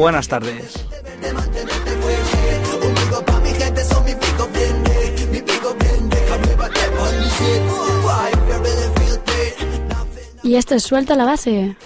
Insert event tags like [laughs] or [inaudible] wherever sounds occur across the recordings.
buenas tardes. Y esto es Suelta la Base.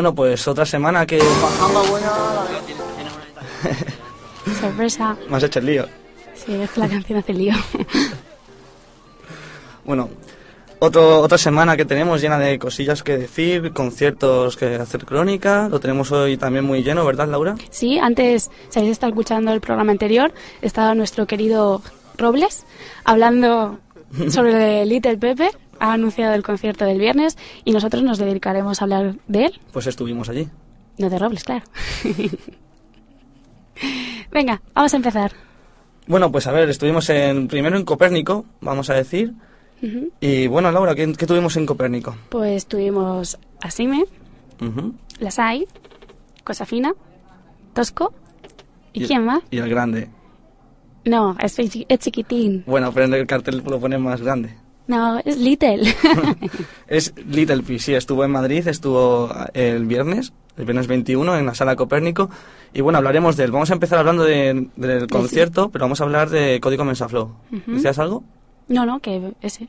Bueno, pues otra semana que... [laughs] Sorpresa. Me has hecho el lío. Sí, es que la canción hace lío. [laughs] Bueno, otro, otra semana que tenemos llena de cosillas que decir, conciertos que hacer crónica. Lo tenemos hoy también muy lleno, ¿verdad, Laura? Sí, antes, si habéis estado escuchando el programa anterior, estaba nuestro querido Robles hablando [laughs] sobre Little Pepe. Ha anunciado el concierto del viernes y nosotros nos dedicaremos a hablar de él. Pues estuvimos allí. No de Robles, claro. Venga, vamos a empezar. Bueno, pues a ver, estuvimos en, primero en Copérnico, vamos a decir. Ujú. Y bueno, Laura, ¿qué, qué tuvimos en Copérnico? Pues tuvimos a Sime, Ujú. Las Hay, Cosa Fina, Tosco. ¿Y, Y- quién más? Y el grande. No, es, es chiquitín. Bueno, pero en el cartel lo ponen más grande. No, es Little. [laughs] Es Little Fish, sí, estuvo en Madrid, estuvo el viernes, el viernes 21, en la sala Copérnico. Y bueno, hablaremos de él. Vamos a empezar hablando de- del concierto, pero vamos a hablar de Código Mensaflow. Ujú. ¿Decías algo? no, no, que ese.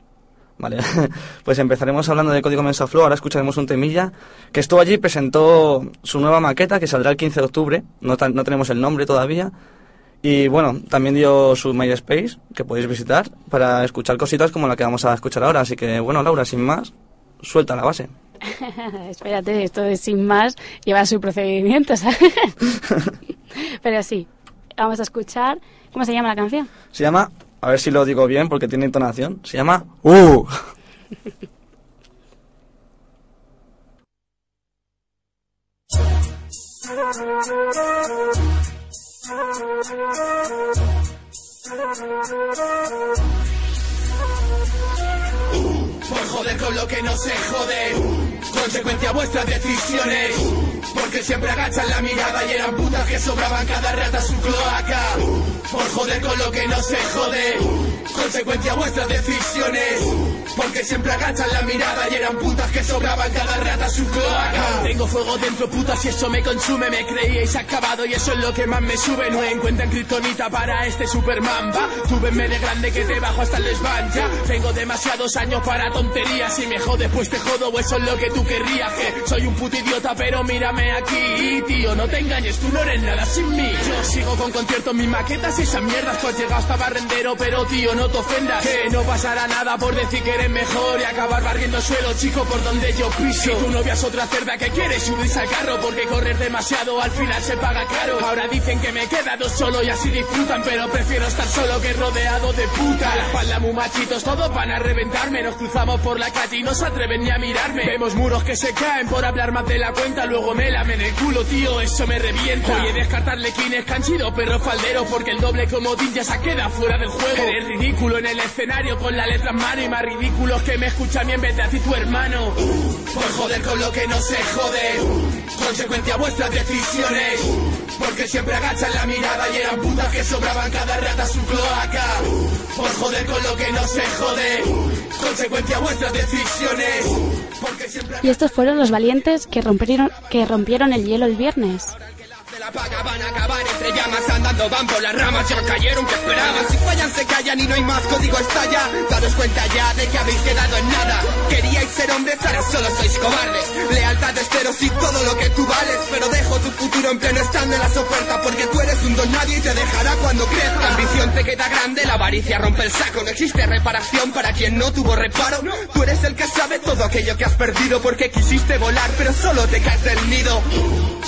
Vale, [laughs] pues empezaremos hablando de Código Mensaflow, ahora escucharemos un temilla que estuvo allí, presentó su nueva maqueta que saldrá el 15 de octubre, no, no tenemos el nombre todavía. Y bueno, también dio su MySpace, que podéis visitar, para escuchar cositas como la que vamos a escuchar ahora. Así que bueno, Laura, sin más, suelta la base. [laughs] Espérate, esto de sin más lleva su procedimiento, ¿sabes? [laughs] Pero sí, vamos a escuchar. ¿Cómo se llama la canción? Se llama, a ver si lo digo bien porque tiene entonación, se llama ¡Uh! [laughs] Por joder con lo que no se jode Consecuencia vuestras decisiones. Porque siempre agachan la mirada y eran putas que sobraban cada rata su cloaca. Por joder con lo que no se jode. Consecuencia vuestras decisiones. Porque siempre agachan la mirada y eran putas que sobraban cada rata su cloaca. Tengo fuego dentro putas y eso me consume Me creíais acabado y eso es lo que más me sube. No encuentran kriptonita para este Superman Va, túbenme de grande que te bajo hasta el desván Ya. Tengo demasiados años para tonterías Si me jodes pues te jodo o eso es lo que tú querrías Que soy un puto idiota pero mírame aquí Tío, no te engañes, tú no eres nada sin mí. Yo sigo con conciertos, mis maquetas y esas mierdas Tú has llegado hasta barrendero pero tío, no te ofendas Que no pasará nada por decir que eres mejor Y acabar barriendo suelo, chico, por donde yo piso. Si tu novia es otra cerda que quiere subirse al carro Porque correr demasiado al final se paga caro. Ahora dicen que me he quedado solo y así disfrutan Pero prefiero estar solo que rodeado de puta. La espalda muy machitos, todos van a reventarme Nos cruzamos por la calle y no se atreven ni a mirarme. Vemos muros que se caen por hablar más de la cuenta Luego me lamen el culo, tío, eso me revienta. Oye, descartarle quines canchido, perro faldero Porque el doble comodín ya se queda fuera del juego. Eres ridículo en el escenario con la letra en mano Y más ridículos que me escuchan y en vez de a ti tu hermano. Por joder con lo que no se jode Consecuencia vuestras decisiones. Porque siempre agachan la mirada y eran putas que sobraban cada rata su cloaca. Por joder con lo que no se jode. Consecuencia vuestras decisiones. Porque siempre Y estos fueron los valientes que rompieron, que rompieron el hielo el viernes. De la paga van a acabar. Entre llamas andando van por las ramas. Ya cayeron que esperaban. Si fallan se callan y no hay más código estalla. Daros cuenta ya de que habéis quedado en nada. Queríais ser hombres ahora solo sois cobardes. Lealtad esteros y todo lo que tú vales. Pero dejo tu futuro en pleno stand de las ofertas porque tú eres un don nadie y te dejará cuando crezca. La ambición te queda grande la avaricia rompe el saco. No existe reparación para quien no tuvo reparo. Tú eres el que sabe todo aquello que has perdido porque quisiste volar pero solo te caes del nido.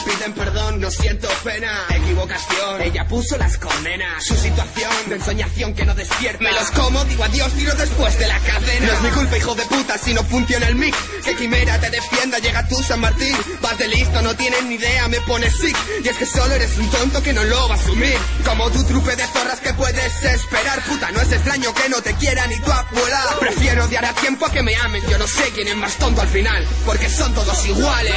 Piden perdón, no siento pena Equivocación, ella puso las condenas Su situación de ensoñación que no despierta. Me los como, digo adiós, tiro después de la cadena. No es mi culpa, hijo de puta, si no funciona el mic. Que quimera te defienda, llega tú San Martín. Vas de listo, no tienen ni idea, me pones sick. Y es que solo eres un tonto que no lo va a asumir. Como tu trupe de zorras que puedes esperar. Puta, no es extraño que no te quieran ni tu abuela. Prefiero odiar a tiempo a que me amen. Yo no sé quién es más tonto al final Porque son todos iguales.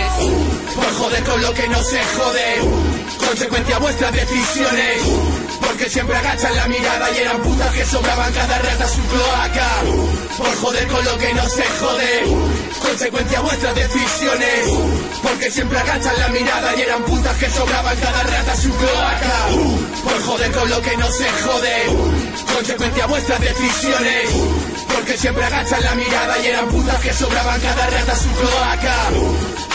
Por joder con lo que no se jode Consecuencia vuestras decisiones. Porque siempre agachan la mirada y eran putas que sobraban cada rata su cloaca. Por joder con lo que no se jode. Consecuencia a vuestras decisiones. Porque siempre agachan la mirada y eran putas que sobraban cada rata su cloaca. Por joder con lo que no se jode. Consecuencia a vuestras decisiones. Porque siempre agachan la mirada y eran putas que sobraban cada rata su cloaca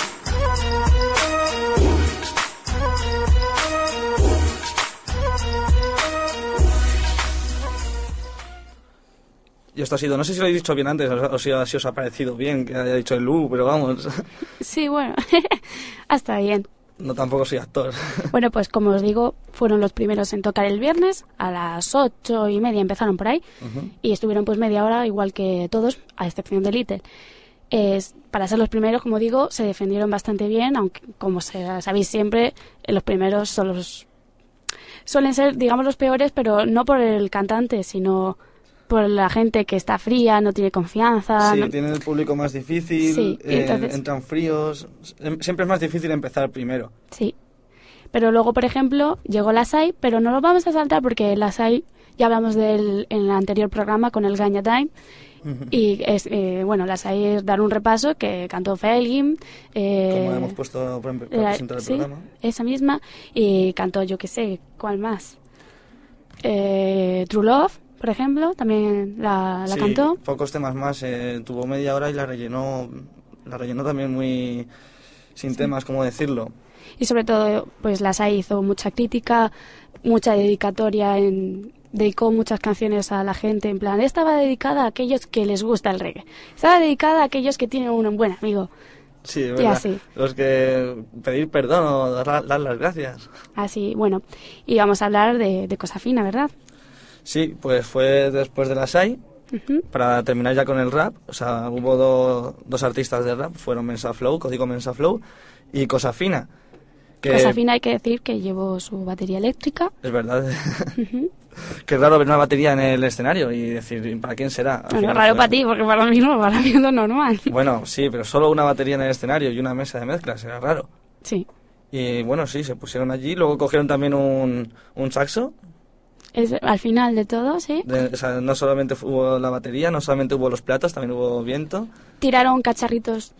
Y esto ha sido, no sé si lo he dicho bien antes, o si, si os ha parecido bien que haya dicho el U, pero vamos, Sí, bueno, [laughs] hasta bien. no tampoco soy actor. Bueno, pues como os digo, fueron los primeros en tocar el viernes, a las ocho y media empezaron por ahí, y estuvieron pues media hora, igual que todos, a excepción de Little. Es, para ser los primeros, como digo, se defendieron bastante bien, aunque como se- sabéis siempre, los primeros son los, suelen ser, digamos, los peores, pero no por el cantante, sino por la gente que está fría, no tiene confianza. Sí, no- tienen el público más difícil, Sí, eh, entonces- entran fríos, em- siempre es más difícil empezar primero. Sí. Pero luego, por ejemplo, llegó la SAI, pero no lo vamos a saltar porque la SAI, ya hablamos de él en el anterior programa con el Gaña Time. Y es, eh, bueno, la SAI es dar un repaso que cantó Felgin. Eh, Como hemos puesto para, la- presentar el sí, programa. esa misma. Y cantó, yo qué sé, ¿cuál más? Eh, True Love, por ejemplo, también la, la Sí, cantó. pocos temas más, eh, tuvo media hora y la rellenó, la rellenó también muy sin temas, ¿cómo decirlo? Y sobre todo, pues la SAI hizo mucha crítica, mucha dedicatoria, en, dedicó muchas canciones a la gente, en plan, esta va dedicada a aquellos que les gusta el reggae, esta va dedicada a aquellos que tienen un buen amigo. Sí, es Y verdad. así. Los que pedir perdón o dar, dar las gracias. Así, bueno, y vamos a hablar de, de cosa fina, ¿verdad? Sí, pues fue después de la SAI, para terminar ya con el rap, o sea, hubo do- dos artistas de rap, fueron Mensa Flow, Código Mensa Flow y Cosa Fina. Que- Pues al fin hay que decir que llevo su batería eléctrica. Es verdad. [laughs] que es raro ver una batería en el escenario y decir, ¿para quién será? Bueno, raro para ti, porque para mí no, para mí es normal. [laughs] Bueno, sí, pero solo una batería en el escenario y una mesa de mezclas, era raro. Sí. Y bueno, sí, se pusieron allí, luego cogieron también un, un saxo. Es, al final de todo, sí. de- o sea, no solamente hubo la batería, no solamente hubo los platos, también hubo viento. Tiraron cacharritos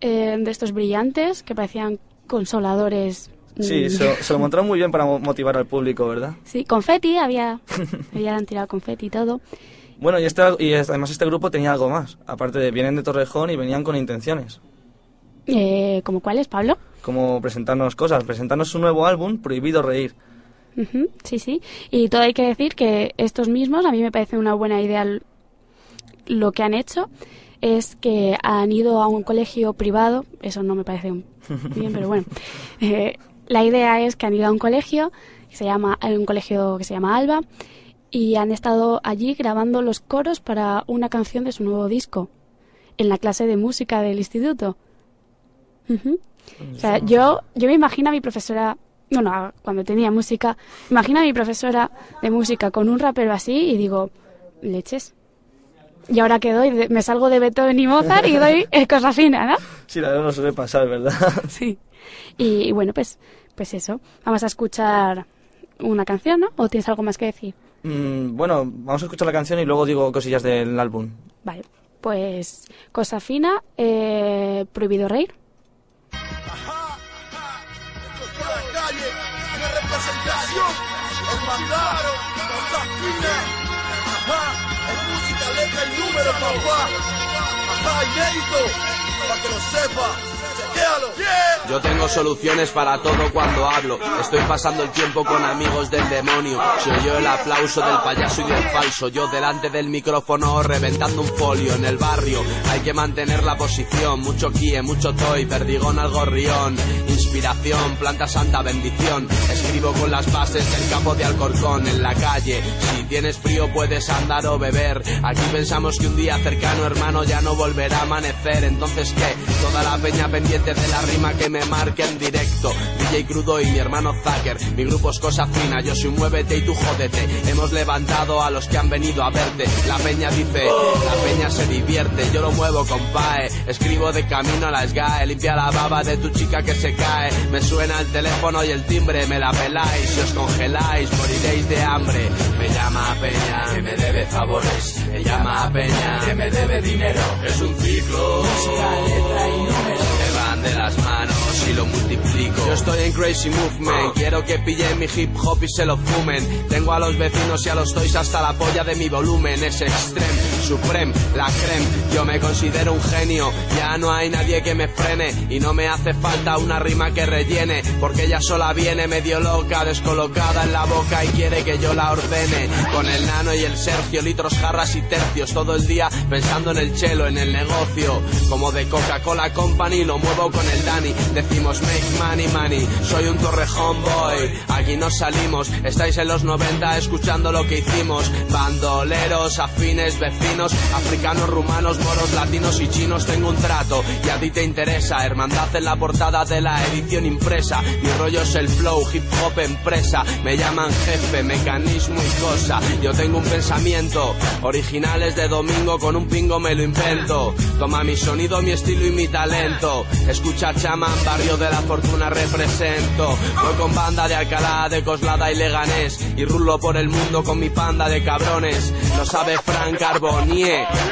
eh, de estos brillantes que parecían consoladores. Sí, mm, se, se lo montaron muy bien para mo- motivar al público, ¿verdad? Sí, confeti, había, [laughs] habían tirado confeti y todo. Bueno, y, este, y además este grupo tenía algo más. Aparte de, vienen de Torrejón y venían con intenciones. Eh, ¿Como cuáles, Pablo? Como presentarnos cosas, presentarnos su nuevo álbum, Prohibido Reír. Sí, sí. Y todo hay que decir que estos mismos, a mí me parece una buena idea lo que han hecho, es que han ido a un colegio privado, eso no me parece un- [laughs] bien, pero bueno. Eh, la idea es que han ido a un colegio, que se llama, un colegio que se llama Alba, y han estado allí grabando los coros para una canción de su nuevo disco, en la clase de música del instituto. O sea, yo, yo me imagino a mi profesora, bueno, cuando tenía música, me imagino a mi profesora de música con un rapero así y digo, leches. Y ahora que doy, me salgo de Beethoven y Mozart y doy [laughs] cosa fina, ¿no? Sí, la verdad no suele pasar, ¿verdad? [laughs] Sí. Y, y bueno, pues, pues eso. Vamos a escuchar una canción, ¿no? ¿O tienes algo más que decir? Mm, bueno, vamos a escuchar la canción y luego digo cosillas del álbum. Vale. Pues cosa fina, eh, prohibido reír. Por la calle, una representación, hermandad, cosas finas, ajá, es música, letra y número, papá, ajá, inédito, para que lo sepa, chequéalo, yeah. Yo tengo soluciones para todo cuando hablo. Estoy pasando el tiempo con amigos del demonio. Se oyó el aplauso del payaso y del falso. Yo delante del micrófono reventando un folio en el barrio. Hay que mantener la posición. Mucho kie, mucho toy, perdigón al gorrión. Inspiración, planta santa, bendición. Escribo con las bases del campo de Alcorcón en la calle. Si tienes frío puedes andar o beber. Aquí pensamos que un día cercano, hermano, ya no volverá a amanecer. Entonces, ¿qué? Toda la peña pendiente de la rima que me marque en directo. DJ Crudo y mi hermano Zacker. Mi grupo es cosa fina, yo soy muévete y tú jódete. Hemos levantado a los que han venido a verte. La peña dice, la peña se divierte. Yo lo muevo, compadre. Escribo de camino a la SGAE. Limpia la baba de tu chica que se cae. Me suena el teléfono y el timbre, me la peláis. Si os congeláis, moriréis de hambre. Me llama Peña, que me debe favores. Me llama Peña, que me debe dinero. Es un ciclo. letra y número. De las manos y lo multiplico. Yo estoy en Crazy Movement. Quiero que pillen mi hip hop y se lo fumen. Tengo a los vecinos y a los toys hasta la polla de mi volumen. Es extreme, supreme, la creme. Yo me considero un genio. Ya no hay nadie que me frene. Y no me hace falta una rima que rellene. Porque ella sola viene medio loca, descolocada en la boca y quiere que yo la ordene. Con el nano y el Sergio, litros, jarras y tercios. Todo el día pensando en el chelo, en el negocio. Como de Coca-Cola Company, lo muevo con el Dani. Decimos make money, money. Soy un torrejón boy. Aquí nos salimos. Estáis en los 90 escuchando lo que hicimos. Bandoleros, afines, vecinos, africanos, rumanos, moros, latinos y chinos. Tengo un trato y a ti te interesa. Hermandad en la portada de la edición impresa. Mi rollo es el flow, hip hop empresa. Me llaman jefe, mecanismo y cosa. Yo tengo un pensamiento. Originales de domingo con un pingo me lo invento. Toma mi sonido, mi estilo y mi talento. Escucha chamán, barrio de la fortuna represento. Voy con banda de Alcalá, de Coslada y Leganés. Y rulo por el mundo con mi panda de cabrones. Lo sabe Frank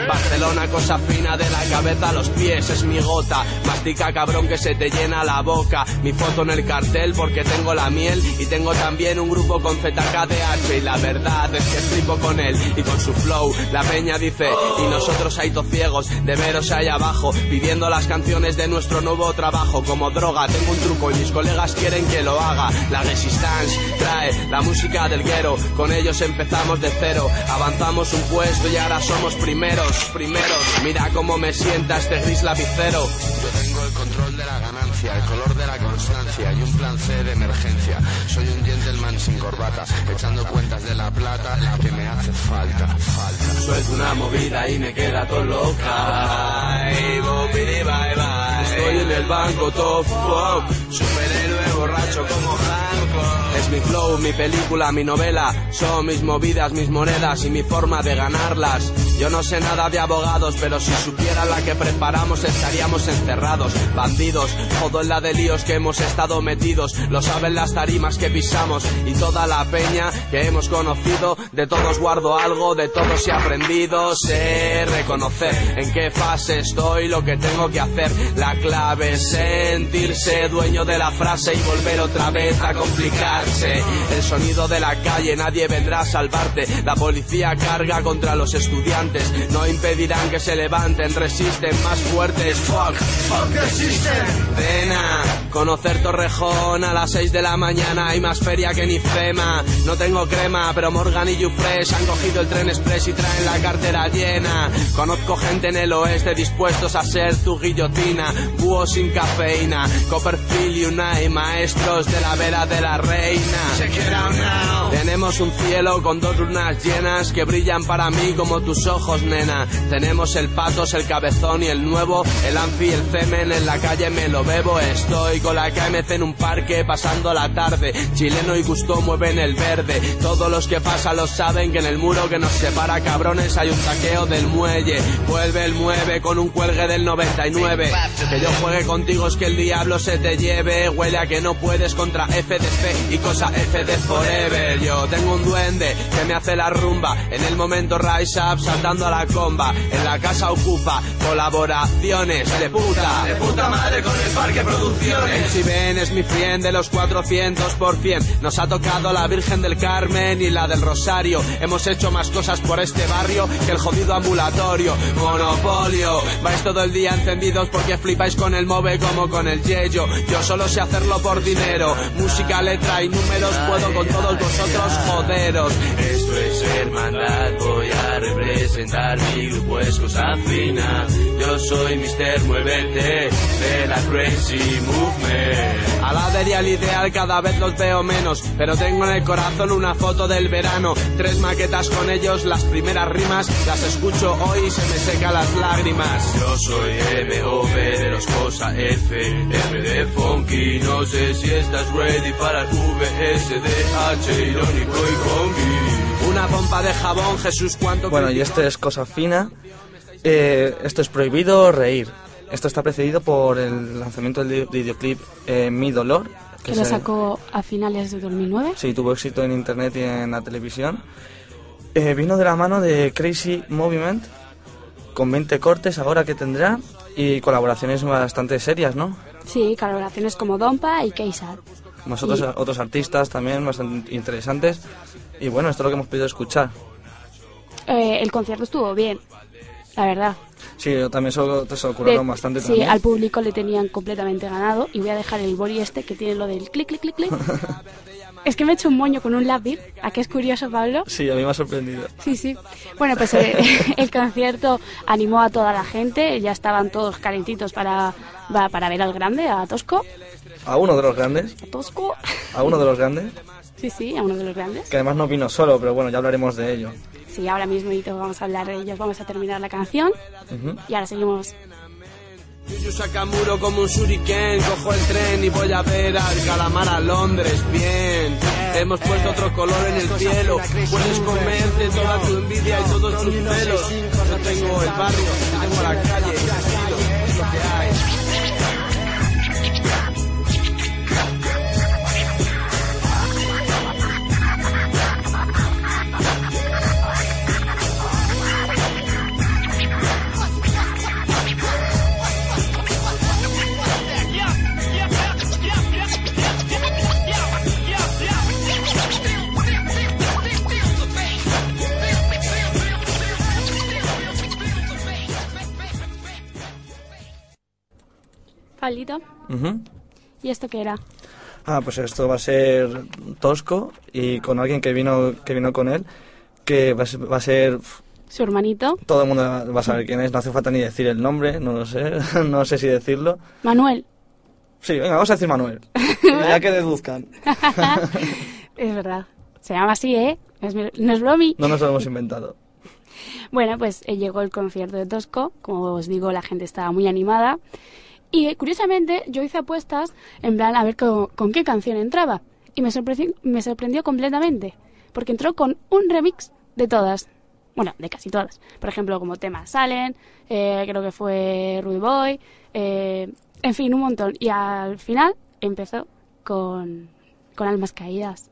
Barcelona, cosa fina de la cabeza a los pies. Es mi gota. Mastica cabrón que se te llena la boca. Mi foto en el cartel porque tengo la miel. Y tengo también un grupo con ZKDH. Y la verdad es que flipo con él y con su flow. La peña dice, y nosotros hay ciegos de veros ahí abajo. Pidiendo las canciones de nuestro nuevo trabajo. Como droga, tengo un truco y mis colegas quieren que lo haga. La Resistance trae la música del guero. Con ellos empezamos de cero. Avanzamos un puesto y ahora somos primeros, primeros. Mira cómo me sienta este gris lapicero. Yo tengo el control de la ganancia, el color de la constancia y un plan C de emergencia. Soy un gentleman sin corbata, echando cuentas de la plata que me hace falta, falta. Suelto una movida y me queda todo loca. Ay, bye bye. Estoy en el banco top fuck, superhéroe borracho como Hancock. Es mi flow, mi película, mi novela, son mis movidas, mis monedas y mi forma de ganarlas. Yo no sé nada de abogados, pero si supiera la que preparamos estaríamos encerrados. Bandidos, todo en la de líos que hemos estado metidos, lo saben las tarimas que pisamos y toda la peña que hemos conocido. De todos guardo algo, de todos he aprendido. Sé reconocer en qué fase estoy, lo que tengo que hacer. La clave es sentirse dueño de la frase y volver otra vez a complicarse. El sonido de la calle, nadie vendrá a salvarte. La policía carga contra los estudiantes, no impedirán que se levanten, resisten más fuertes. Fuck, fuck the system. Pena, conocer Torrejón a las 6 de la mañana, hay más feria que ni FEMA. No tengo crema, pero Morgan y Fresh han cogido el tren express y traen la cartera llena. Conozco gente en el oeste dispuestos a ser tu guillotina, búho sin cafeína, Copperfield y Unai, maestros de la vera de la reina. Check it out now. Tenemos un cielo con dos lunas llenas que brillan para mí como tus ojos, nena. Tenemos el patos, el cabezón y el nuevo, el anfi el cemen en la calle me lo bebo. Estoy con la KMC en un parque pasando la tarde. Chileno y Gusto mueven el verde. Todos los que pasan lo saben que en el muro que nos separa cabrones hay un taqueo del muelle. Vuelve el mueve con un cuelgue del 99. Que yo juegue contigo es que el diablo se te lleve. Huele a que no puedes contra FDF y cosa F de Forever. Yo tengo un duende que me hace la rumba. En el momento Rise Up saltando a la comba. En la casa ocupa colaboraciones de puta. De puta madre con el parque producciones. Si ven es mi friend de los 400 por 100 Nos ha tocado la Virgen del Carmen y la del Rosario. Hemos hecho más cosas por este barrio que el jodido ambulatorio. Monopolio. Vais todo el día encendidos porque flipáis con el move como con el yello. Yo solo sé hacerlo por dinero. Música, letra y números puedo con todos vosotros joderos. Esto es hermandad, voy a representar mi grupo es cosa fina. Yo soy Mr. Muévete de la Crazy Movement. A la de al ideal cada vez los veo menos, pero tengo en el corazón una foto del verano. Tres maquetas con ellos, las primeras rimas, las escucho hoy y se me secan las lágrimas. Yo soy MOV de los Cosa F, F de Funky. No sé si estás ready para el VSDH, irónico y conky. Una pompa de jabón, Jesús, cuánto Bueno, y este es cosa fina. Eh, esto es prohibido reír. Esto está precedido por el lanzamiento del videoclip eh, Mi Dolor. Que lo sacó a finales de 2009. Sí, tuvo éxito en internet y en la televisión. Eh, vino de la mano de Crazy Movement, con 20 cortes ahora que tendrá, y colaboraciones bastante serias, ¿no? Sí, colaboraciones como Dompa y Keisar. Más otros, otros artistas también bastante interesantes. Y bueno, esto es lo que hemos podido escuchar. Eh, el concierto estuvo bien, la verdad. Sí, yo también se lo, se lo curraron De- bastante sí, también. al público le tenían completamente ganado. Y voy a dejar el boli este que tiene lo del clic, clic, clic, clic. [laughs] es que me he hecho un moño con un lápiz. ¿A qué es curioso, Pablo? Sí, a mí me ha sorprendido. Sí, sí. Bueno, pues eh, [laughs] el concierto animó a toda la gente. Ya estaban todos calentitos para, para ver al grande, a Tosco. A uno de los grandes, A Tosco. a uno de los grandes, [laughs] Sí, sí, a uno de los grandes. que además no vino solo, pero bueno, ya hablaremos de ello. Sí, ahora mismo vamos a hablar de ellos. Vamos a terminar la canción. Ujú. Y ahora seguimos. Yuyu Sakamuro como un shuriken, cojo el tren y voy a ver al calamar a Londres, bien. Hemos puesto otro color en el cielo, puedes comerte toda tu envidia y todos tus celos. Yo tengo el barrio, yo tengo la calle, Pablito. Ujú. ¿Y esto qué era? Ah, pues esto va a ser Tosco y con alguien que vino, que vino con él, que va a ser, va a ser- Su hermanito. todo el mundo va a saber quién es, no hace falta ni decir el nombre, no lo sé, [laughs] no sé si decirlo. Manuel. Sí, venga, vamos a decir Manuel, [laughs] ya que deduzcan, [laughs] Es verdad. Se llama así, ¿eh? Es mi- no es bromi. no nos lo hemos inventado. Bueno, pues eh, llegó el concierto de Tosco. Como os digo, la gente estaba muy animada. Y eh, curiosamente yo hice apuestas en plan a ver con, qué canción entraba. Y me sorprendió, me sorprendió completamente. Porque entró con un remix de todas. Bueno, de casi todas. Por ejemplo, como tema Salen, eh, creo que fue Rude Boy, eh, en fin, un montón. Y al final empezó con, con Almas Caídas.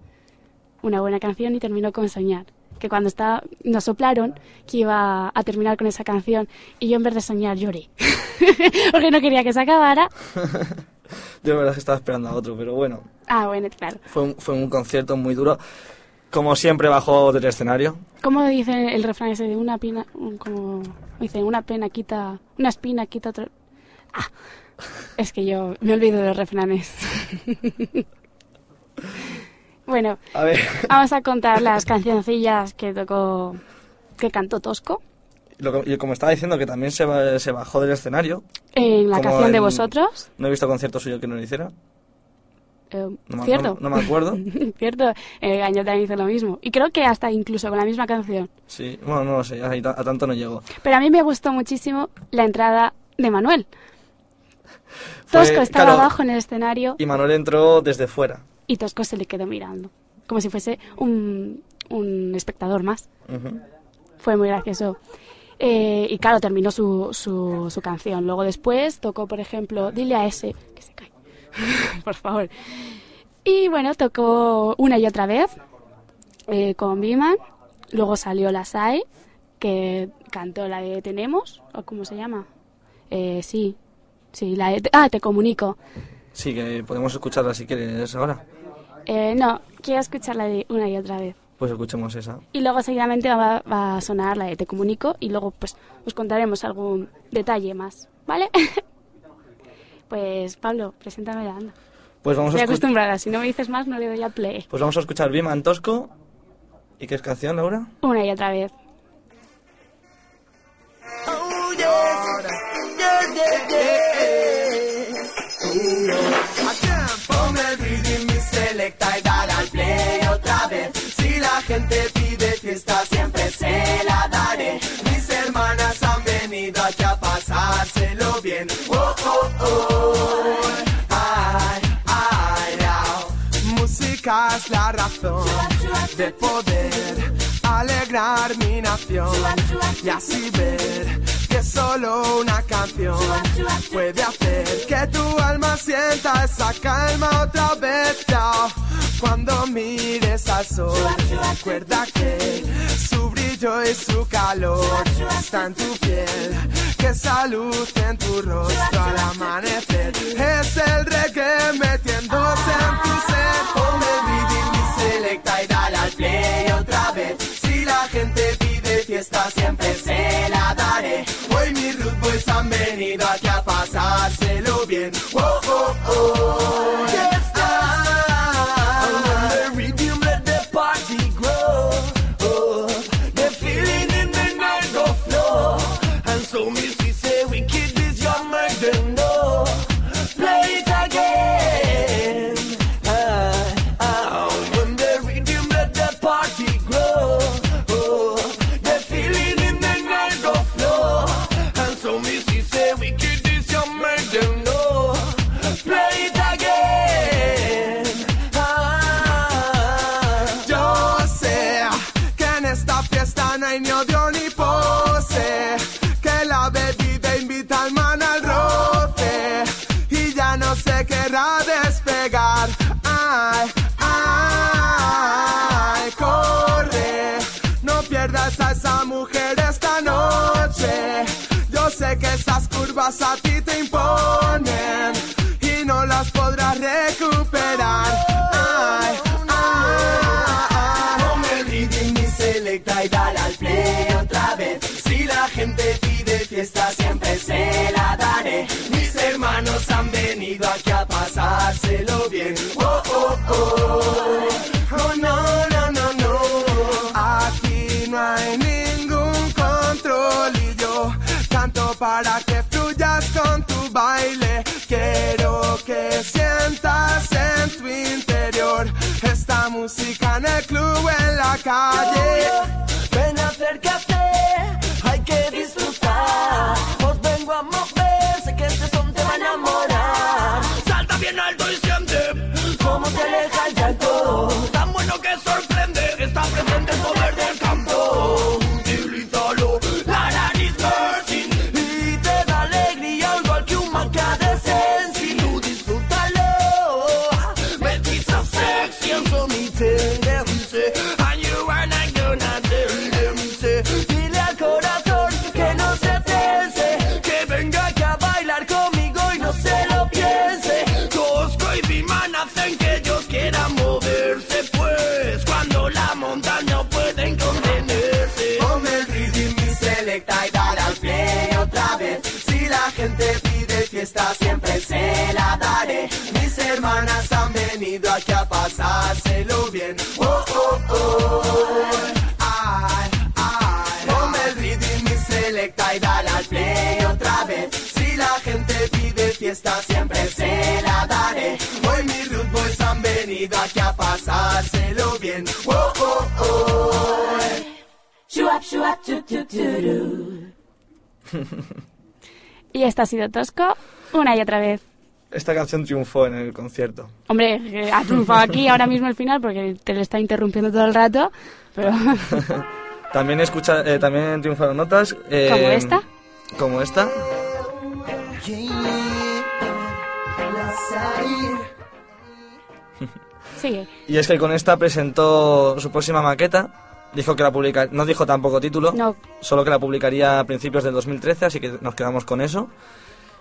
Una buena canción y terminó con Soñar. Que cuando estaba, nos soplaron que iba a terminar con esa canción y yo en vez de soñar lloré. [laughs] Porque no quería que se acabara. [laughs] Yo la verdad es que estaba esperando a otro, pero bueno, Ah, bueno, claro. fue un, fue un concierto muy duro. Como siempre, bajó del escenario. ¿Cómo dice el refrán ese de una pina, como dice, una pena quita, una espina quita otra? Ah, es que yo me olvido de los refranes. [laughs] bueno, A ver, vamos a contar las cancioncillas que tocó, que cantó Tosco lo que- y como estaba diciendo que también se, ba- se bajó del escenario, en la canción de vosotros. no he visto concierto suyo que no lo hiciera. Eh, No ¿Cierto? no- no me acuerdo. [laughs] Cierto, el Gaño también hizo lo mismo. Y creo que hasta incluso con la misma canción. Sí, bueno, no lo sé, ta- a tanto no llego. Pero a mí me gustó muchísimo la entrada de Manuel. [laughs] Tosco estaba claro, abajo en el escenario Y Manuel entró desde fuera. Y Tosco se le quedó mirando, como si fuese un, un espectador más. Fue muy gracioso. Eh, y claro, terminó su, su, su canción. Luego después tocó, por ejemplo, Dile a ese que se cae. [laughs] por favor. Y bueno, tocó una y otra vez eh, con Biman. Luego salió la SAE, que cantó la de Tenemos, o cómo se llama. Eh, sí, sí, la de... Ah, te comunico. Sí, que podemos escucharla si quieres ahora. Eh, no, quiero escuchar la de una y otra vez. Pues escuchemos esa. Y luego seguidamente va, va a sonar la de Te Comunico y luego pues os contaremos algún detalle más, ¿vale? [laughs] pues Pablo, preséntame la anda. Pues vamos a, Estoy escu- acostumbrada, si no me dices más no le doy a play. pues vamos a escuchar Biman Tosco. ¿Y qué es canción, Laura? Una y otra vez. Gente pide fiesta, siempre se la daré. Mis hermanas han venido aquí a pasárselo bien. Oh, oh, oh. Ay, ay. Música es la razón de poder alegrar mi nación y así ver que solo una canción puede hacer que tu alma sienta esa calma otra vez. Cuando mires al sol, recuerda que su brillo y su calor está en tu piel, que esa luz en tu rostro al amanecer es el reggae metiéndose en tu ser. Ponme rhythm y selecta y dale al play otra vez. Si la gente pide fiesta, siempre se la daré. Hoy mis boys han venido aquí a pasárselo bien. Oh, oh, oh. Fiesta no hay ni odio ni pose. Que la bebida invita al man al roce. Y ya no se querrá despegar. Ay, ay, corre. No pierdas a esa mujer esta noche. Yo sé que esas curvas a ti para que fluyas con tu baile. Quiero que sientas en tu interior esta música en el club, en la calle. Ven acércate, y selecta y dar al play otra vez. Si la gente pide fiesta siempre se la daré. Mis hermanas han venido aquí a pasárselo bien. Oh, oh, oh. Ay, ay. Ponme el rhythm y selecta y dar al play otra vez. Si la gente pide fiesta siempre se la daré. Hoy mis boys han venido aquí a pasárselo bien. Oh, oh, oh. [laughs] Y esto ha sido Tosco una y otra vez. Esta canción triunfó en el concierto. Hombre, ha triunfado aquí ahora mismo el final porque te lo está interrumpiendo todo el rato, pero [laughs] También escucha, eh, también triunfaron notas. eh, como esta. Como esta. Sigue. [laughs] Y es que con esta presentó su próxima maqueta. Dijo que la publica, no dijo tampoco título, No. solo que la publicaría a principios del 2013, así que nos quedamos con eso.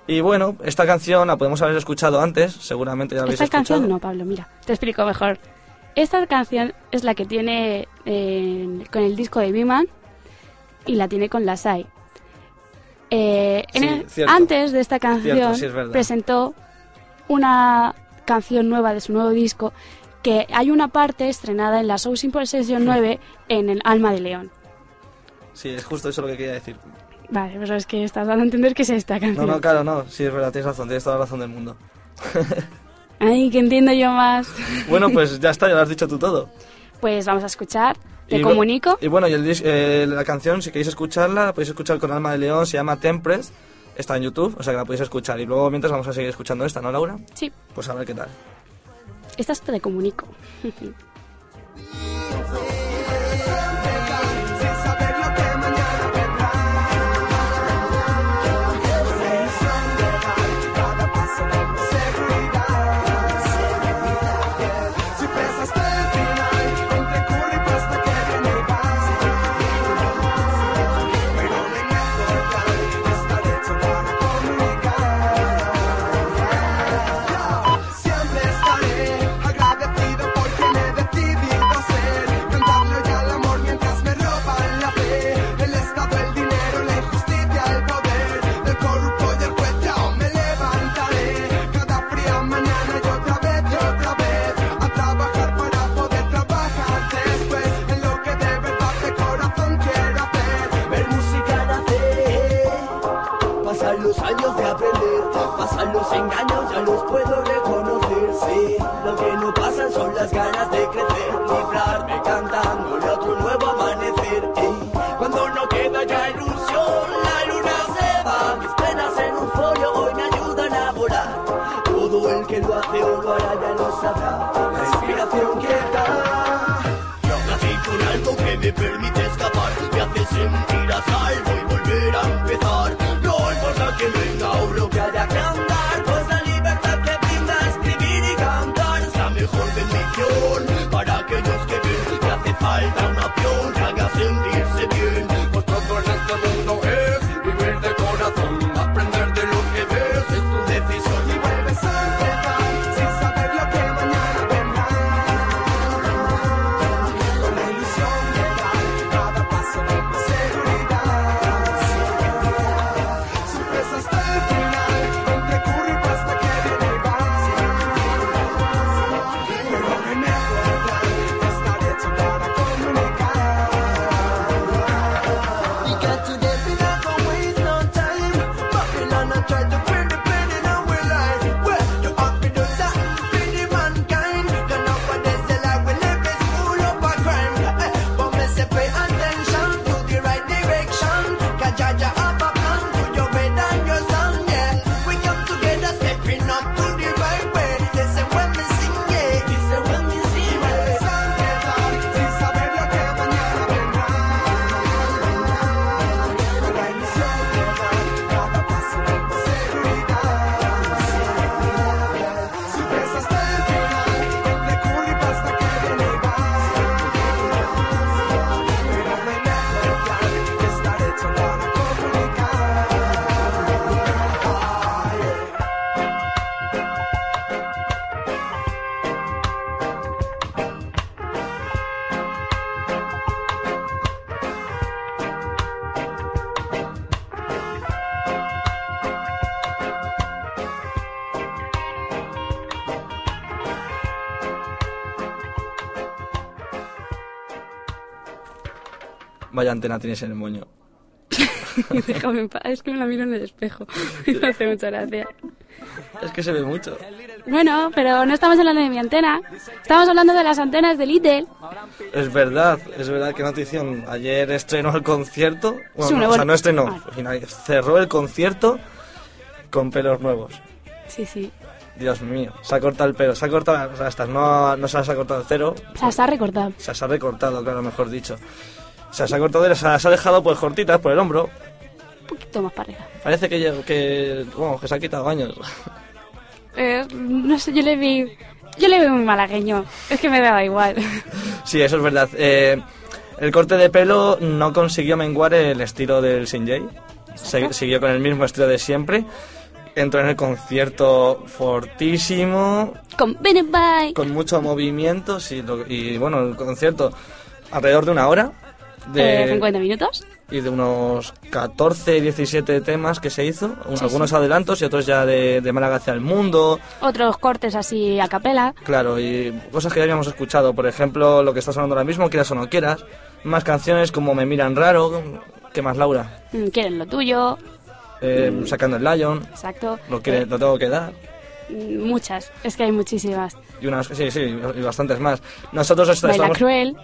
Y bueno, esta canción la podemos haber escuchado antes, seguramente ya la habéis Esta escuchado. canción no, Pablo, mira, te explico mejor. Esta canción es la que tiene eh, con el disco de Biman y la tiene con la SAI. Eh, en el- antes de esta canción Cierto, sí, es verdad. presentó una canción nueva de su nuevo disco que hay una parte estrenada en la Soul Simple Session 9 en el Alma de León. Sí, es justo eso lo que quería decir. Vale, pero es que estás dando a entender que es esta No, canción. no, claro, no, sí, es verdad, tienes razón, tienes toda la razón del mundo. [laughs] Ay, que entiendo yo más. Bueno, pues [laughs] ya está, ya lo has dicho tú todo. Pues vamos a escuchar Te Y comunico. Y bueno, y el eh, la canción, si queréis escucharla, la podéis escuchar con Alma de León, se llama Tempress, está en YouTube, o sea que la podéis escuchar. Y luego mientras vamos a seguir escuchando esta, ¿no, Laura? Sí, Pues a ver qué tal. Esta es Te comunico. [laughs] puedo reconocer, sí. Lo que no pasan son las ganas de crecer, librarme cantando de otro nuevo amanecer, ey. Cuando no queda ya ilusión, la luna se va, mis penas en un folio hoy me ayudan a volar. Todo el que lo hace o lo hará ya lo sabrá, la inspiración que da. Nací con algo que me permite Vaya antena tienes en el moño. [laughs] Déjame en paz, es que me la miro en el espejo. [laughs] Me hace mucha gracia. Es que se ve mucho. Bueno, pero no estamos hablando de mi antena. Estamos hablando de las antenas de Little. Es verdad, es verdad que notición. Ayer estrenó el concierto. Bueno, Sí, no, o sea, no estrenó. Ah. al final cerró el concierto con pelos nuevos. Sí, sí. Dios mío, se ha cortado el pelo, se ha cortado, o sea, estas no, no se las ha cortado el cero, O sea, está recortado. se las ha recortado, claro, mejor dicho. O sea, se ha se ha dejado pues cortitas por el hombro. Un poquito más para arriba. Parece que, que, bueno, que se ha quitado años. Eh, no sé, yo le vi... Yo le veo muy malagueño. Es que me daba igual. Sí, eso es verdad. Eh, el corte de pelo no consiguió menguar el estilo del Shinjay. Se- siguió con el mismo estilo de siempre. Entró en el concierto fortísimo, Con Bye. con mucho movimiento sí, lo- y bueno, el concierto alrededor de una hora. De, Eh, 50 minutos. y de unos 14, 17 temas que se hizo, Sí, algunos sí. adelantos y otros ya de, de Málaga hacia el mundo, Otros cortes así a capela. claro, y cosas que ya habíamos escuchado, por ejemplo, lo que está sonando ahora mismo, quieras o no quieras, más canciones como Me miran raro, ¿qué más Laura? Mm, Quieren lo tuyo. Eh, sacando el Lion, Exacto. lo, quiere, Eh, lo tengo que dar, mm, muchas. Es que hay muchísimas. y unas, sí, sí, y bastantes más. Nosotros est- Baila estamos... Cruel.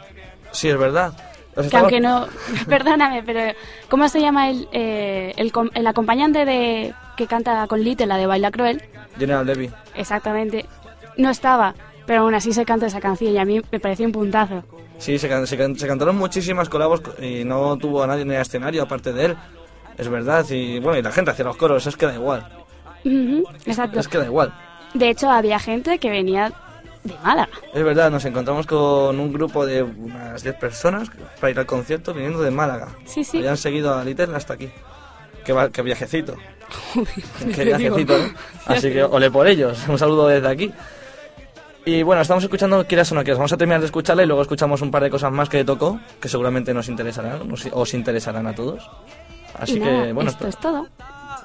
Sí, es verdad. Que estamos- aunque no... [laughs] Perdóname, pero... ¿Cómo se llama el, eh, el, com- el acompañante de que canta con Little, la de Baila Cruel? General Levy. Exactamente. No estaba, pero aún así se canta esa canción y a mí me pareció un puntazo. Sí, se, can- se can- se cantaron muchísimas colabos y no tuvo a nadie en el escenario aparte de él. Es verdad, y bueno, y la gente hacía los coros, es que da igual. Exacto. Es que da igual. De hecho, había gente que venía de Málaga. Es verdad, nos encontramos con un grupo de unas 10 personas para ir al concierto viniendo de Málaga. Sí, sí. Habían seguido a Little hasta aquí. Qué, va- qué viajecito. Qué [laughs] viajecito, ¿eh? Así que ole por ellos. Un saludo desde aquí. Y bueno, estamos escuchando Quieras o no quieras. Vamos a terminar de escucharla y luego escuchamos un par de cosas más que tocó, que seguramente nos interesarán, os interesarán a todos. Así y que, bueno, esto es todo.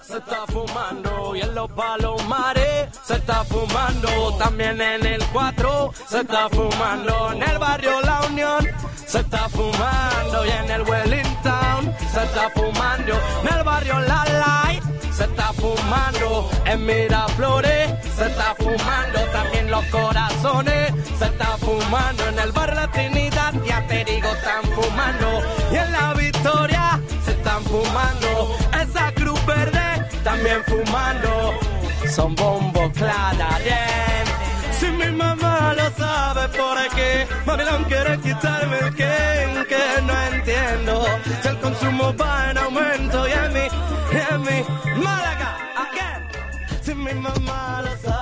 Se está fumando y en los palomares. Se está fumando también en el 4 se está fumando en el barrio La Unión. Se está fumando y en el Wellington. Se está fumando en el barrio La Light. Se está fumando en Miraflores. Se está fumando también los corazones. Se está fumando en el barrio La Trinidad. Y Aterigo están fumando. Y en la Victoria se están fumando. Esa también fumando. Son bombos clara bien. Si mi mamá lo sabe por qué Babylon quiere quitarme el que que no entiendo. Si el consumo va en aumento y en mi y en mi Málaga again. Si mi mamá lo sabe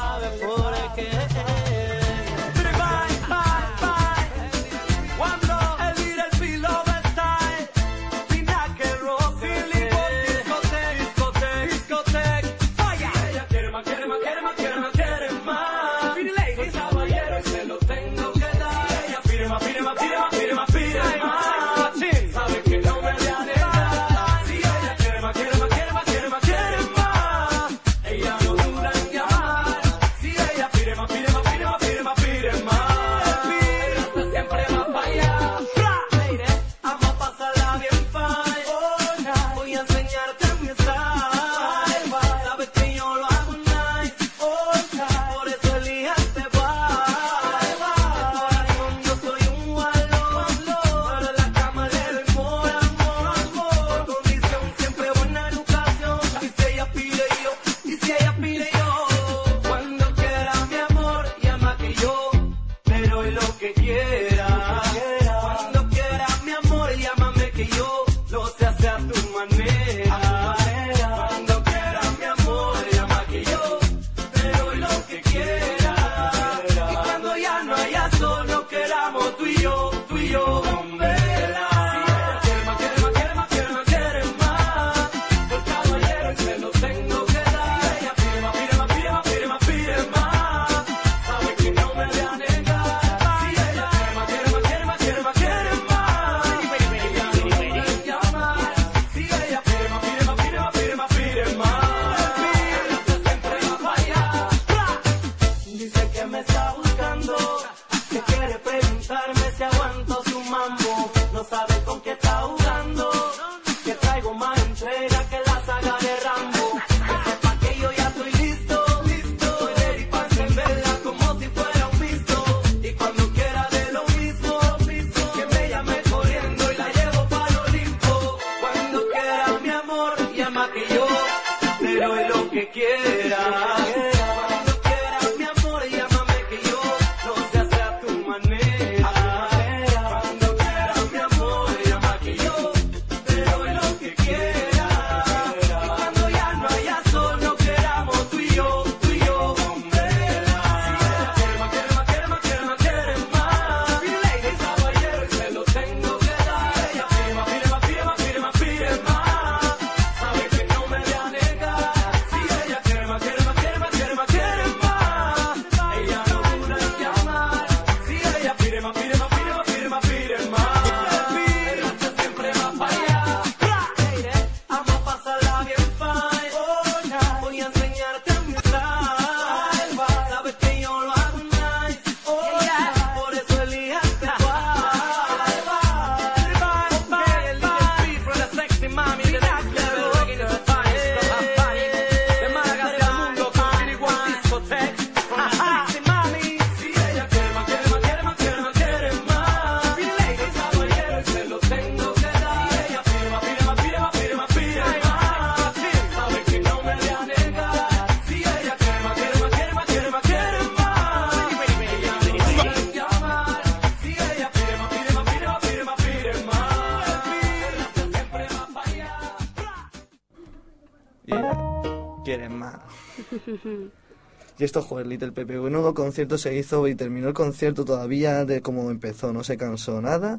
Y esto, joder, Little Pepe, menudo concierto se hizo y terminó el concierto todavía de como empezó, no se cansó nada.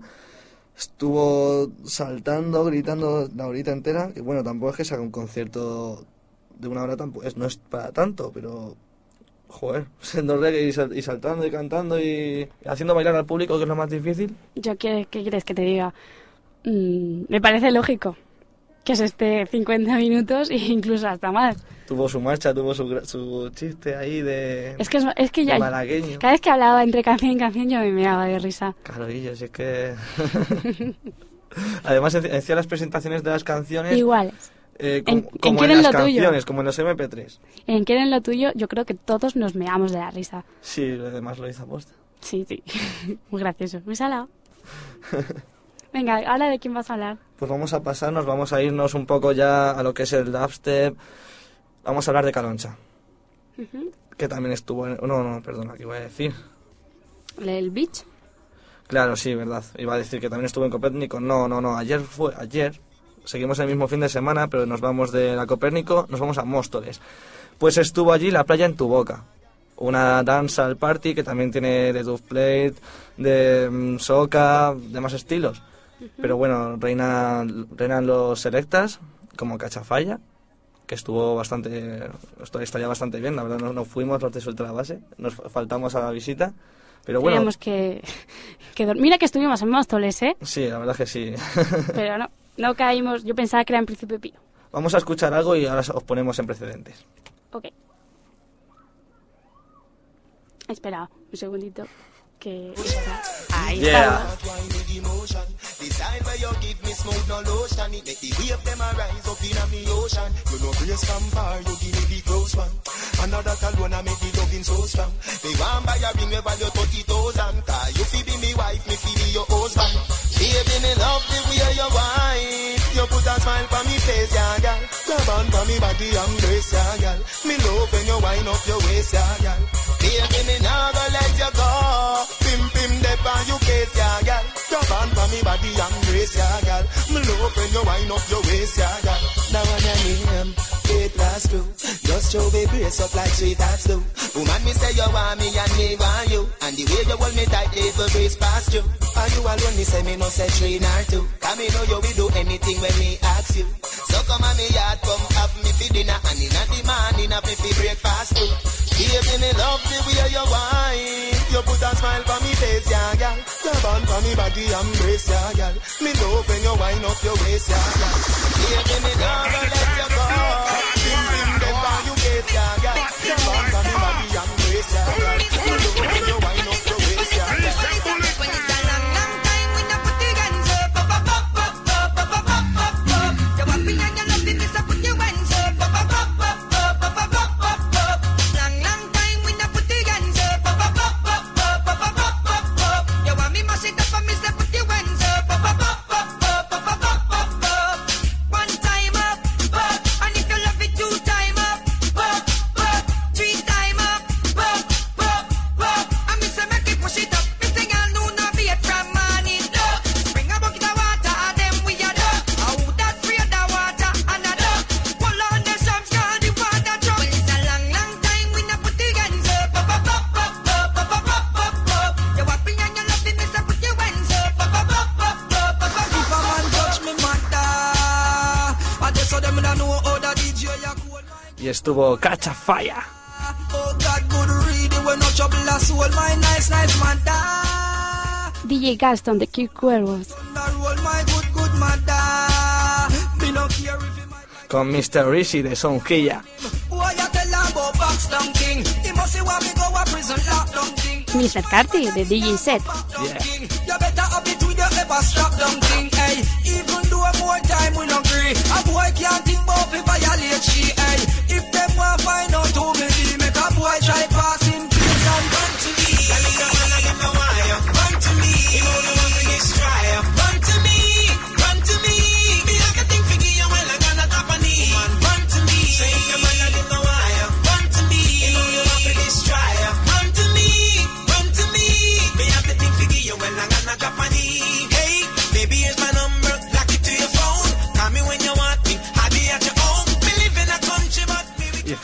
Estuvo saltando, gritando la horita entera, que bueno, tampoco es que se haga un concierto de una hora, tampoco, es, no es para tanto, pero joder, [laughs] siendo reggae y saltando y cantando y haciendo bailar al público, que es lo más difícil. Yo, ¿qué, qué quieres que te diga? Mm, me parece lógico que se esté 50 minutos e incluso hasta más. Tuvo su marcha, tuvo su, su chiste ahí de, Es que, es, es que ya... malagueño. Cada vez que hablaba entre canción y canción yo me daba de risa. Claro, Guillo, si es que... [laughs] Además, decía las presentaciones de las canciones Igual. eh, En- como, en como en, Quieren las lo tuyo. canciones, como en los MP3. En Quieren lo tuyo, yo creo que todos nos meamos de la risa. Sí, lo demás lo hizo aposta. Sí, sí. [laughs] Muy gracioso. Muy salado. [laughs] Venga, ahora de quién vas a hablar. Pues vamos a pasarnos, vamos a irnos un poco ya a lo que es el dubstep. Vamos a hablar de Caloncha, que también estuvo en... No, no, perdona, ¿qué iba a decir? El beach. Claro, sí, verdad. Iba a decir que también estuvo en Copérnico. No, no, no. Ayer fue, ayer. Seguimos el mismo fin de semana, pero nos vamos de la Copérnico, nos vamos a Móstoles. Pues estuvo allí la playa en tu boca. Una dancehall party que también tiene de dub plate, de mm, soca, de Pero bueno, reina, reinan los selectas, como Cachafalla, que estuvo bastante, esto estaría bastante bien, la verdad no, no fuimos los de Suelta la Base, nos fa- faltamos a la visita. Pero bueno, Teníamos que, [laughs] que Mira que estuvimos en Móstoles, ¿eh? Sí, la verdad que sí. [laughs] Pero no, no caímos. Yo pensaba que era en Príncipe Pío. Vamos a escuchar algo y ahora os ponemos en precedentes. Ok. Espera, un segundito. Que... Ahí Yeah. está. Where you give me smooth no lotion. It make the wave them a up in a me ocean. You know grace come far, you give me the close one. Another alone I make the loving so strong. Me want buy a ring where value 30,000 Cause you fi be me wife, me fi be your husband. Baby, me love the way you whine. You put a smile for me face, yeah, girl. Grab on for me body and yeah, girl. Me love when you wind up your waist, yeah, girl Baby, me nah go let you go. Pim, pim, dep on you case, yeah, girl. Grab on for me body and grace, yeah, girl. Me love when you wind up your waist, yeah, girl. Now on your name, it last true Just show me brace up like sweethearts do Woman, me say you want me and me want you. And the way you hold me tight, evil grace past you. Are you alone, me say me no say three nor two. Cause me know oh, you will do anything when me ask you. So come on me yard, come have me for dinner. And in the morning, have me for breakfast too Baby, me love the way you whine You put a smile for me face, yeah, girl. Grab on for me body and brace, yeah, girl. Me love when you wind up your waist, yeah, girl. Baby, me never let you go Bim, bim, them on you case, yeah, girl. Grab on for me body and brace, yeah, girl. Me love when you wind box down king? He must say want me go a prison lockdown king. Mr. Carty de DJ Set.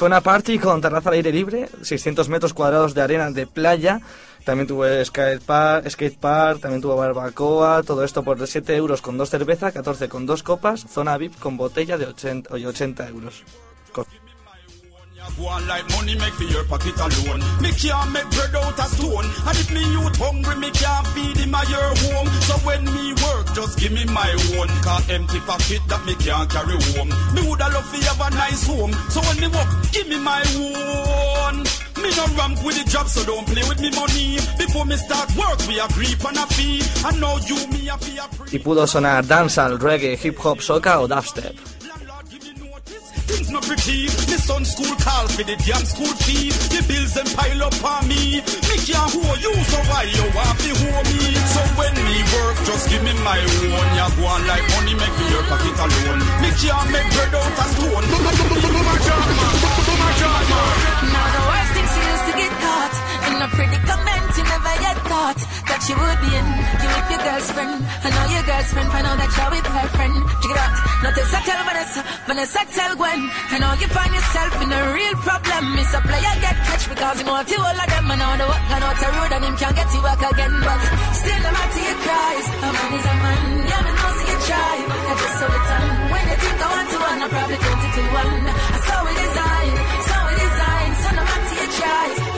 Zona party con terraza al aire libre, 600 metros cuadrados de arena de playa. También tuvo skate park, skate park, también tuvo barbacoa, todo esto por 7 euros con dos cervezas, 14 con dos copas, zona VIP con botella de 80, oye, 80 euros. Co- Go on like money make for your pocket alone. Me can't make bread out of stone. And if me youth hungry, me can't feed him a your home. So when me work, just give me my own. Cause empty pocket that me can't carry home. Me woulda love to have a nice home. So when me work, give me my own. Me no ramp with the job, so don't play with me money. Before me start work, we agree on a fee. And now you me a fee. Y pudo sonar dancehall, reggae, hip hop, soca o dubstep. Things not pretty. Me son school call for the damn school fee. The bills them pile up on me. Me can't hold you, so why you want to hold me? So when me work, just give me my own. Ya go on like money make me your pocket alone. Me can't make bread out of stone. My. My. Now the worst thing used to get caught in a predicament thought that you would be in. You with your girlfriend, I know your girlfriend, find out that you're with her friend. Check it out. Not this I tell Vanessa, Vanessa tell Gwen. I know you find yourself in a real problem. Miss a player get catch because you want to all of them. I know the work, I know it's road and him can't get you back again. But still the matter you cries. A man is a man, yeah, me know see you try. I just saw it on. When you think I want to one, I probably 22 one. I saw it design, saw it design. So no matter you try. A man is a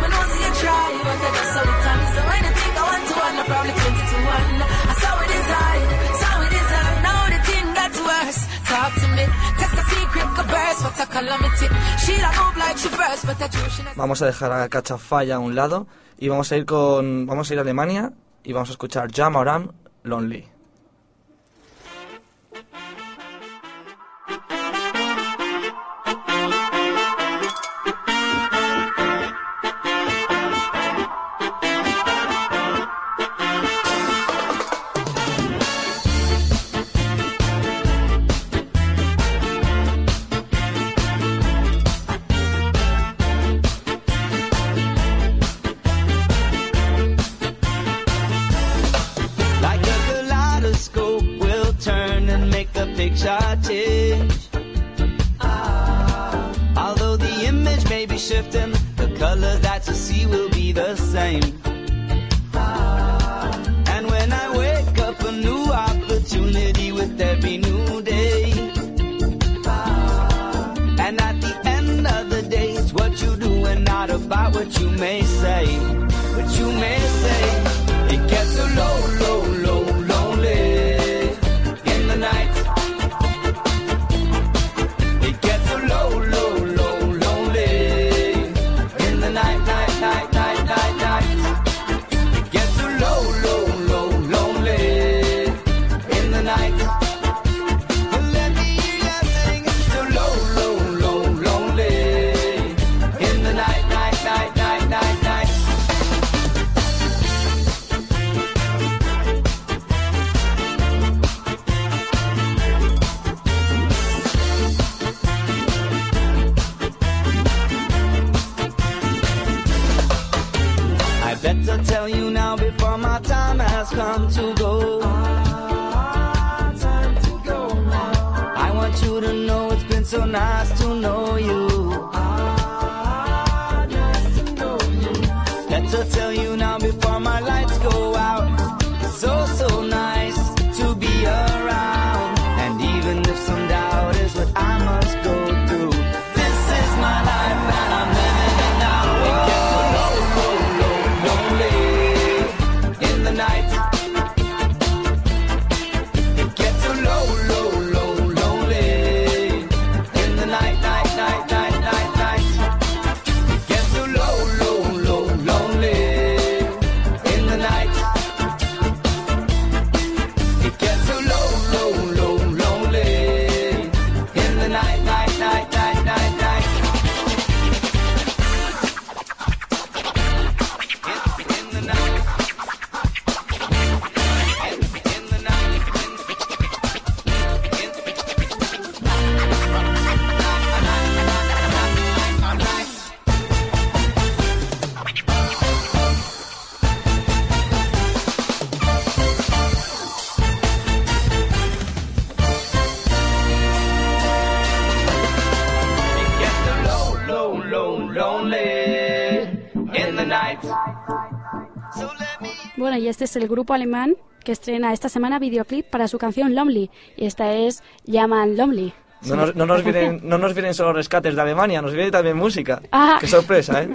man, yeah, me know see you try. But I just saw it on. So when you think I want to one, I probably 22 one. I saw it design, saw it design. Now the thing got worse. Talk to me, cause the secret could burst. What a calamity. She don't move like she burst, but I do she not. Vamos a dejar a Cachafalla a un lado y vamos a ir con vamos a ir a Alemania y vamos a escuchar Jam Around Lonely. Bueno, y este es el grupo alemán que estrena esta semana videoclip para su canción Lonely. Y esta es Llaman Lonely. No nos, no, nos vienen, no nos vienen solo rescates de Alemania, nos viene también música. Ah. Qué sorpresa, ¿eh?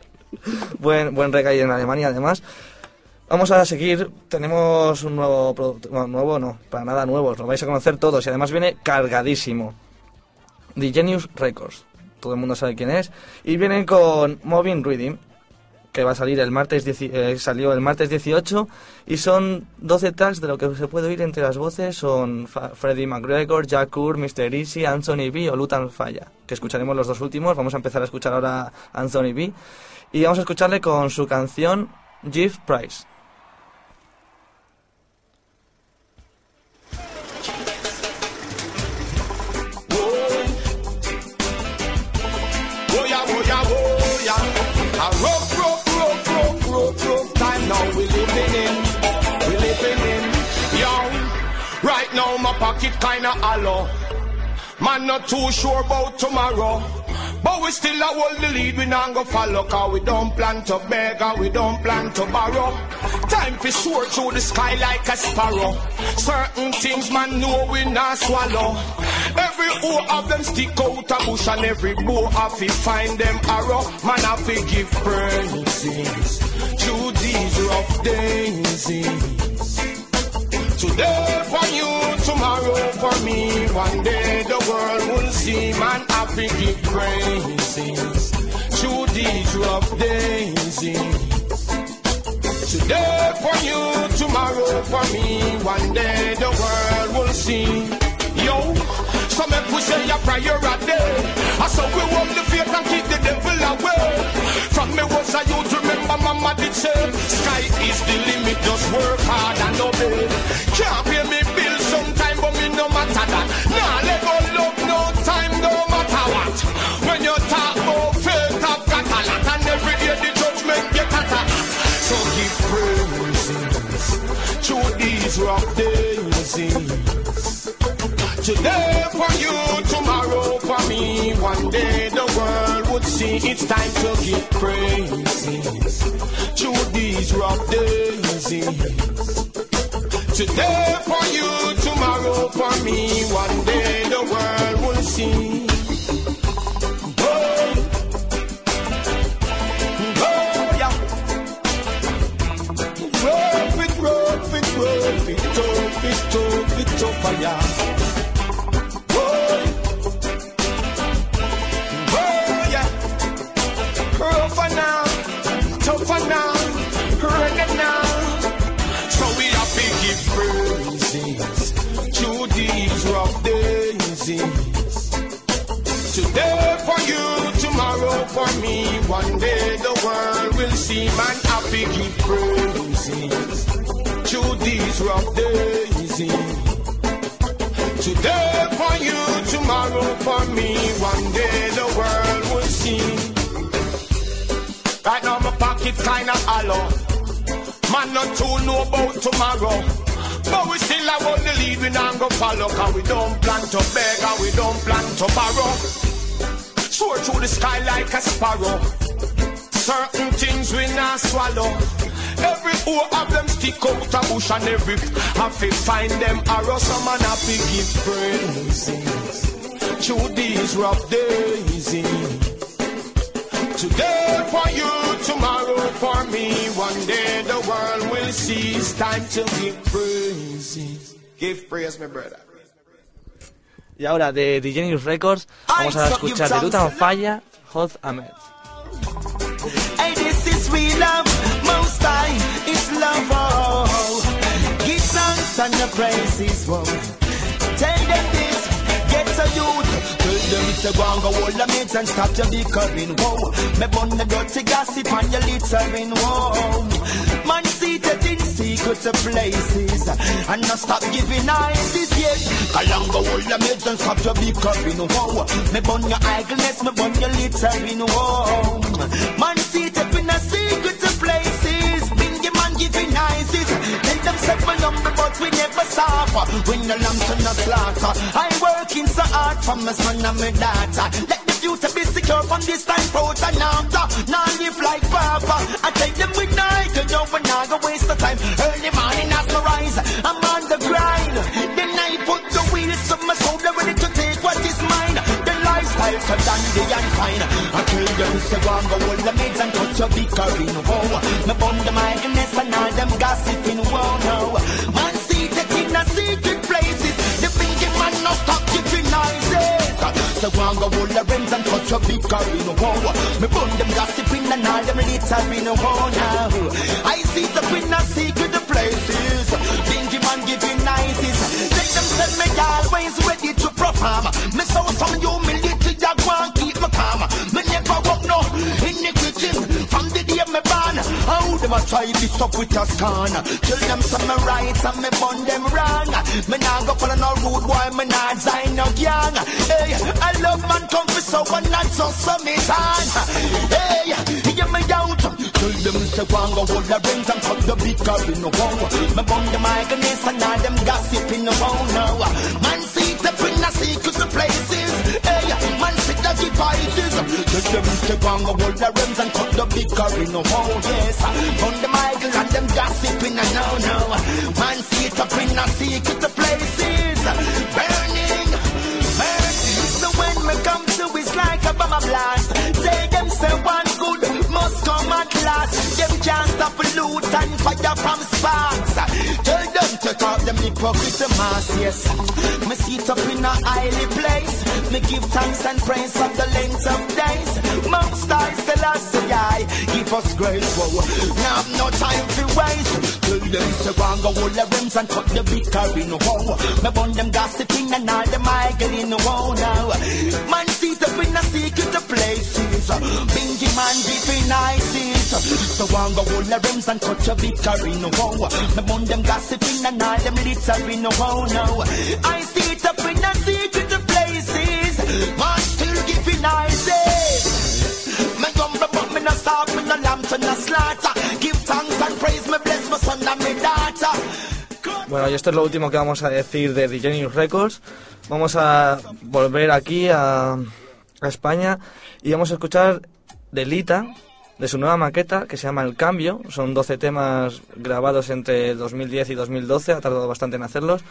[laughs] buen, buen reggae en Alemania, además. Vamos a seguir, tenemos un nuevo producto, bueno, nuevo no, para nada nuevo, lo vais a conocer todos y además viene cargadísimo. The Genius Records, todo el mundo sabe quién es, y vienen con Moving Reading, que va a salir el martes, eh, salió el martes 18 y son 12 tracks de lo que se puede oír entre las voces son Freddie McGregor, Jack Coor, Mr. Easy, Anthony B o Lutan Falla, que escucharemos los dos últimos, vamos a empezar a escuchar ahora Anthony B y vamos a escucharle con su canción Give Price. Pocket kinda hollow. Man not too sure about tomorrow. But we still a hold the lead, we not go follow Cause we don't plan to beg and we don't plan to borrow. Time for soar through the sky like a sparrow. Certain things man know we not swallow. Every O of them stick out a bush And every bow have to find them arrow. Man have to give praises Through these rough days Today for you, tomorrow for me. One day the world will see man happy give praises through these rough days. Today for you, tomorrow for me. One day the world will see. Yo, so make we say a prayer a day. I so we walk the faith and keep the devil away. From me was a youth, mama did say, sky is the limit, just work hard and obey. Can't pay me bills sometime, but me no matter that. Nah, let go love, no time, no matter what. When you talk about faith, I've got a lot, and every day the judgment get hotter. So give praises through these rough days. See it's time to give praises through these rough days. Today for you, tomorrow for me. One day the world man happy give praises through these rough days. Today for you, tomorrow for me. One day the world will see. Right now my pocket kinda hollow. Man not too know about tomorrow. But we still have on the we not go follow. Cause we don't plan to beg and we don't plan to borrow. Soar through the sky like a sparrow. Certain things we not swallow. Every O of them stick out a bush and every have to find them arrow. Some man have to give praises through these rough days. Today for you, tomorrow for me. One day the world will see. It's time to give praises. Give praise, my brother. Y ahora de The Genius Records vamos a escuchar de Lutan Falla, Hot Ahmed. We love, most high is love. Oh. Give thanks and the praises. Whoa. Them to go and go hold the mates and stop your bickering. Whoa, me burn the dirty gossip and your littering. Whoa, man seated in secret places and not stop giving eyes yet. Go and go hold the mates and stop your bickering. Whoa, me burn your idleness, me burn your littering. Whoa, man seated in a secret places. Bingy man giving eyes. Set my number, but we never suffer. When the lamb to no slaughter. I working so hard for my son and my daughter. Let the future be secure from this time forth and after. Now live like Papa. I take them with night, you know we're not gonna waste the time. Early morning as my rise, I'm on the grind. Then I put the wheels of my soul, they're ready to take what is mine. The lifestyle to dandy and fine. I tell you, Mr. Wamba, hold the maids and cut your big car carving. Whoa, my bum, the mindfulness and all them gossiping. Whoa. So go and go hold the rims and touch your big car in whoa. Me bun them gossiping and all them littering, whoa, now. I see the in a secret places. Thinking man giving noises. Let them send me always ready to perform. Me so some humility, I go them a try this up with a scorn? Tell them some me right and me bun them wrong. Me nah go follow no rude boy, me nah join no gang. Hey, I love man come for so one not so some it on. Hey, hear me out. Tell them say and go hold the rings and cut the big car in the wall. Me bun them against and all them gossip in the wall now. Man see the in a secret places. Hey, the devices. Tell them go and go hold the rims and cut the big car in the hole, Yes, bun them idle and them gossip in a no no. Man see it up in a secret places. Burning, burning. So when me come to it's like a bomb blast. Say them say one good must come at last. Them can't stop loot and fire from sparks. Off them hypocrite mask, yes. Me sit up in a highly place. Me give thanks and praise for the length of days. Most I still say I give us grace. Whoa. Now have no time to waste. Them go and go hold the rims and cut the big car in whoa. Me bun them gossiping and all them I get in whoa now. Man sit up in a secret places. Bingy man giving nices. So go and go hold the rims and cut your big car in whoa. Me bun them gossiping and all them littering whoa now. I sit up in a secret places. Man still giving nices. Me gumble but me no starve, me no lamb to no slaughter. Bueno, y esto es lo último que vamos a decir de The Genius Records. Vamos a volver aquí a, a España y vamos a escuchar de Lita, de su nueva maqueta que se llama El Cambio. Son 12 temas grabados entre 2010 y 2012, ha tardado bastante en hacerlos.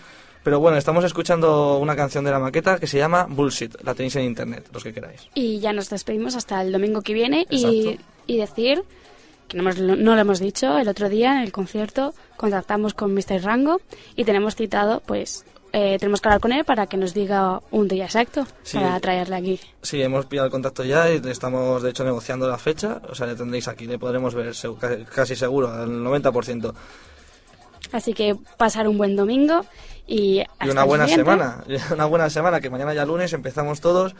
Pero bueno, estamos escuchando una canción de la maqueta que se llama Bullshit. La tenéis en internet, los que queráis. Y ya nos despedimos hasta el domingo que viene y, decir no, hemos- no lo hemos dicho, el otro día en el concierto contactamos con Mr. Rango y tenemos citado, pues, eh, tenemos que hablar con él para que nos diga un día exacto Sí. para traerle aquí. Sí, hemos pillado el contacto ya y estamos de hecho negociando la fecha. O sea, le tendréis aquí, le podremos ver casi seguro, al 90%. Así que pasar un buen domingo y, Y hasta una buena siguiente. semana, [laughs] una buena semana, que mañana ya lunes empezamos todos.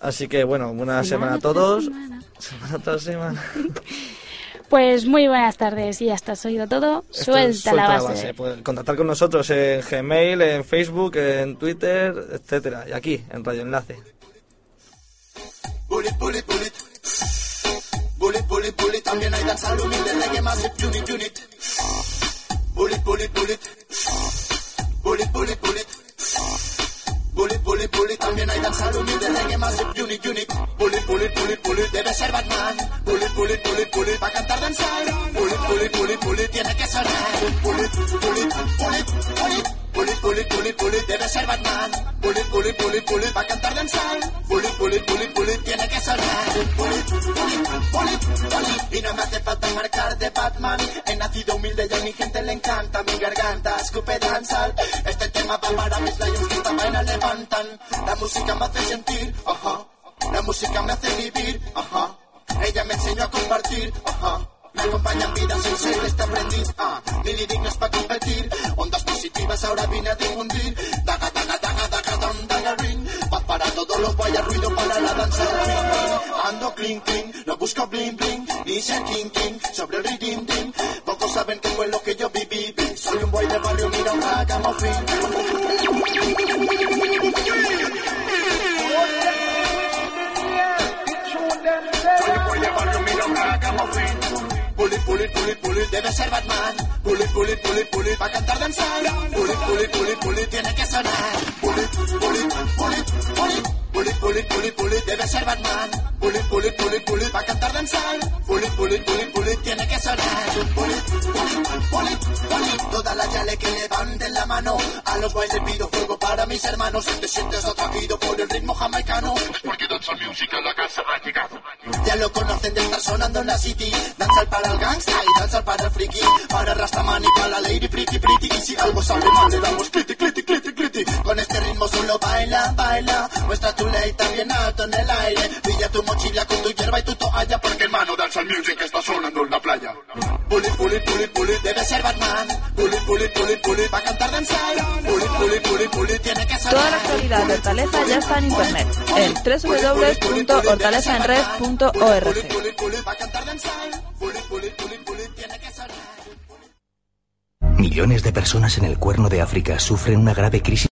Así que bueno, buena semana, Semana a todos. semana. [laughs] Semana tras semana. [laughs] Pues muy buenas tardes y hasta has oído todo. Esto es Suelta, la base. Pueden contactar con nosotros en Gmail, en Facebook, en Twitter, etcétera. Y aquí, en Radio Enlace. Bullet, bullet, bullet. También hay massive unit, humilde, reggae massive unit, unit. Bullet, bullet, bullet, bullet. Debe ser Batman. Bullet, bullet, bullet, bullet. Va a cantar danzar. Bullet, bullet, bullet, bullet. Tiene que sonar. Bullet, bullet, bullet, bullet. Bullet, bullet, bullet, bullet, debe ser Batman. Bullet, bullet, bullet, bullet, va a cantar danzar. Bullet, bullet, bullet, bullet, tiene que sonar. Bullet, bullet, bullet, bullet. Y no me hace falta marcar de Batman. He nacido humilde y a mi gente le encanta. Mi garganta escupe danzar. Va para mis lions que esta vaina levantan. La música me hace sentir, ajá. La música me hace vivir, ajá. Ella me enseñó a compartir, ajá. Me acompaña en vida sin ser este aprendiz, ah. Mi lyric es para competir. Ondas positivas ahora vine a difundir. Daga, daga, daga, daga, dan, daga, ring. Paz para todos los vaya ruido para la danza. Ando clean, clean, no busco bling, bling. Ser king, king, sobre el redeem, dim. Pocos saben qué fue lo que yo viví. Soy un boy de barrio, mira un ragamuffin. Bullet, bullet, bullet, debe ser Batman. Bullet, bullet, bullet, bullet, va a cantar danzar. Bullet, bullet, bullet, bullet, tiene que sonar. Bullet, bullet, bullet, bullet. Bullet, bullet, bullet, bullet, debe ser Batman. Bullet, bullet, bullet, bullet, va a cantar danzar. Bullet, bullet, bullet, bullet, tiene que sonar. Bullet, bullet, bullet, bullet. Toda la yale que levanten la mano. A los boys les pido fuego para mis hermanos. Si te sientes atraído por el ritmo jamaicano, es porque Dancehall music a la casa ha llegado. Ya lo conocen de estar sonando en la city Danzal para el gangsta y danzal para el friki Para el Rastaman y para la lady pretty pretty Y si algo sale mal le damos cliti cliti cliti cliti Con este ritmo solo baila, baila. Muestra tu ley también alto en el aire. Pilla tu mochila con tu hierba y tu toalla Porque hermano Dancehall music está sonando en la playa. Bullet, bullet, bullet, bullet, debe ser Batman. Bullet, bullet, bullet, bullet, va a cantar dancehall Bullet, bullet, bullet, bullet, tiene que sonar Toda la actualidad de Hortaleza ya está en internet, en www.hortalezaenred.org. Millones de personas en el cuerno de África sufren una grave crisis